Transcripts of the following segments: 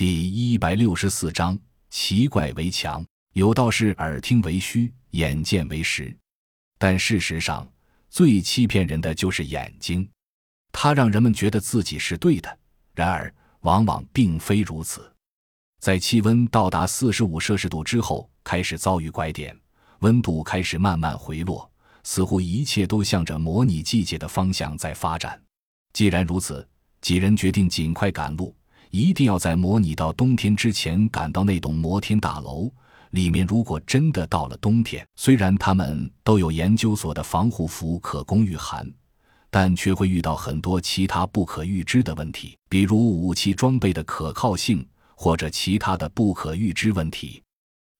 第一百六十四章：奇怪为强，有道是耳听为虚，眼见为实。但事实上，最欺骗人的就是眼睛，它让人们觉得自己是对的。然而，往往并非如此。在气温到达四十五摄氏度之后，开始遭遇拐点，温度开始慢慢回落，似乎一切都向着模拟季节的方向在发展。既然如此，几人决定尽快赶路，一定要在模拟到冬天之前赶到那栋摩天大楼里面。如果真的到了冬天，虽然他们都有研究所的防护服可供御寒，但却会遇到很多其他不可预知的问题，比如武器装备的可靠性。或者其他的不可预知问题，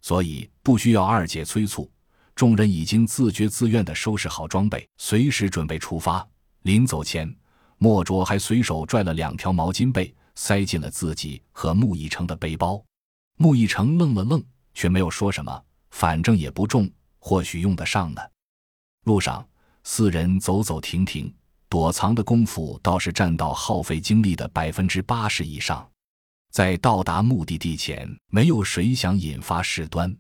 所以不需要二姐催促，众人已经自觉自愿地收拾好装备，随时准备出发。临走前，莫卓还随手拽了两条毛巾被，塞进了自己和穆一成的背包。穆一成愣了愣，却没有说什么，反正也不重，或许用得上呢。路上，四人走走停停，躲藏的功夫倒是占到耗费精力的百分之八十以上。在到达目的地前，没有谁想引发事端。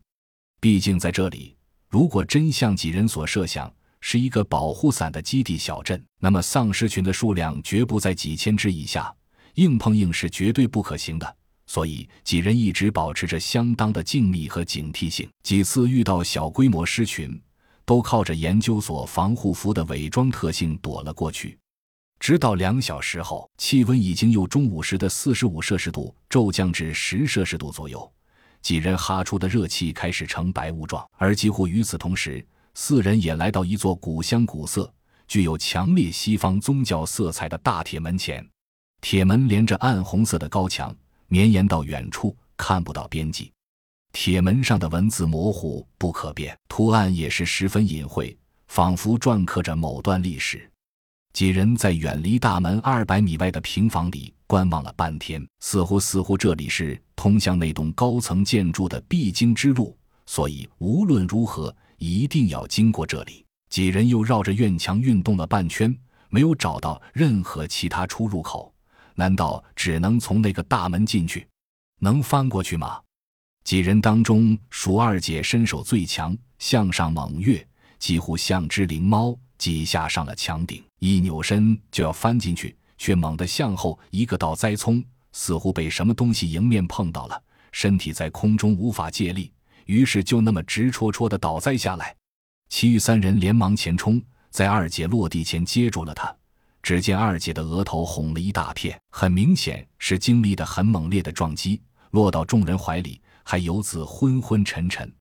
毕竟在这里，如果真像几人所设想是一个保护伞的基地小镇，那么丧尸群的数量绝不在几千只以下，硬碰硬是绝对不可行的。所以几人一直保持着相当的静谧和警惕性。几次遇到小规模狮群，都靠着研究所防护服的伪装特性躲了过去。直到两小时后，气温已经由中午时的四十五摄氏度骤降至十摄氏度左右，几人哈出的热气开始呈白雾状。而几乎与此同时，四人也来到一座古香古色、具有强烈西方宗教色彩的大铁门前。铁门连着暗红色的高墙，绵延到远处，看不到边际。铁门上的文字模糊不可辨，图案也是十分隐晦，仿佛篆刻着某段历史。几人在远离大门二百米外的平房里观望了半天，似乎似乎这里是通向那栋高层建筑的必经之路，所以无论如何一定要经过这里。几人又绕着院墙运动了半圈，没有找到任何其他出入口。难道只能从那个大门进去？能翻过去吗？几人当中，鼠二姐身手最强，向上猛跃，几乎像只灵猫。几下上了墙顶，一扭身就要翻进去，却猛地向后一个倒栽葱，似乎被什么东西迎面碰到了，身体在空中无法借力，于是就那么直戳戳的倒栽下来。其余三人连忙前冲，在二姐落地前接住了她。只见二姐的额头红了一大片，很明显是经历的很猛烈的撞击，落到众人怀里，还游自昏昏沉沉，